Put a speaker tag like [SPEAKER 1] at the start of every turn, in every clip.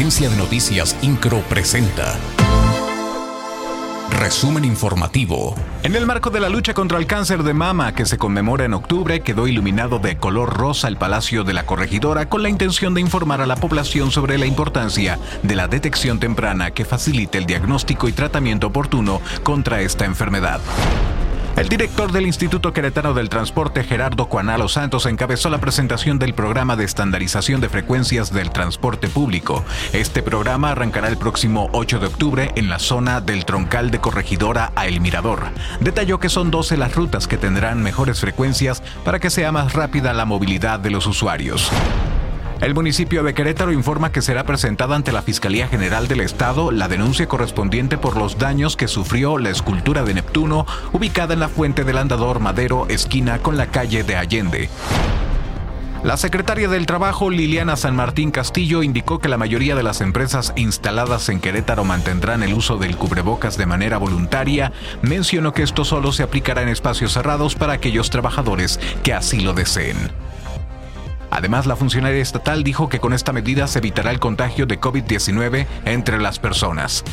[SPEAKER 1] Agencia de Noticias Incro presenta. Resumen informativo.
[SPEAKER 2] En el marco de la lucha contra el cáncer de mama que se conmemora en octubre, quedó iluminado de color rosa el Palacio de la Corregidora con la intención de informar a la población sobre la importancia de la detección temprana que facilite el diagnóstico y tratamiento oportuno contra esta enfermedad. El director del Instituto Queretano del Transporte, Gerardo Cuanalo Santos, encabezó la presentación del programa de estandarización de frecuencias del transporte público. Este programa arrancará el próximo 8 de octubre en la zona del troncal de Corregidora a El Mirador. Detalló que son 12 las rutas que tendrán mejores frecuencias para que sea más rápida la movilidad de los usuarios. El municipio de Querétaro informa que será presentada ante la Fiscalía General del Estado la denuncia correspondiente por los daños que sufrió la escultura de Neptuno ubicada en la fuente del Andador Madero, esquina con la calle de Allende. La secretaria del Trabajo, Liliana San Martín Castillo, indicó que la mayoría de las empresas instaladas en Querétaro mantendrán el uso del cubrebocas de manera voluntaria. Mencionó que esto solo se aplicará en espacios cerrados para aquellos trabajadores que así lo deseen. Además, la funcionaria estatal dijo que con esta medida se evitará el contagio de COVID-19 entre las personas.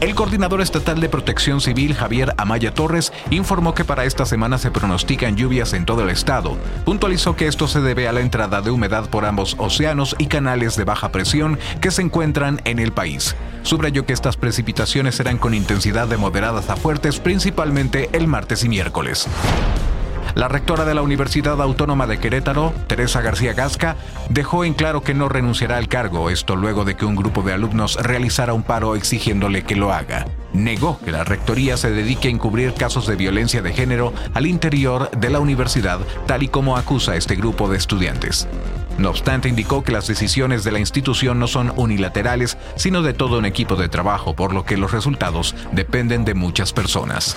[SPEAKER 2] El coordinador estatal de protección civil, Javier Amaya Torres, informó que para esta semana se pronostican lluvias en todo el estado. Puntualizó que esto se debe a la entrada de humedad por ambos océanos y canales de baja presión que se encuentran en el país. Subrayó que estas precipitaciones serán con intensidad de moderadas a fuertes, principalmente el martes y miércoles. La rectora de la Universidad Autónoma de Querétaro, Teresa García Gasca, dejó en claro que no renunciará al cargo, esto luego de que un grupo de alumnos realizara un paro exigiéndole que lo haga. Negó que la rectoría se dedique a encubrir casos de violencia de género al interior de la universidad, tal y como acusa este grupo de estudiantes. No obstante, indicó que las decisiones de la institución no son unilaterales, sino de todo un equipo de trabajo, por lo que los resultados dependen de muchas personas.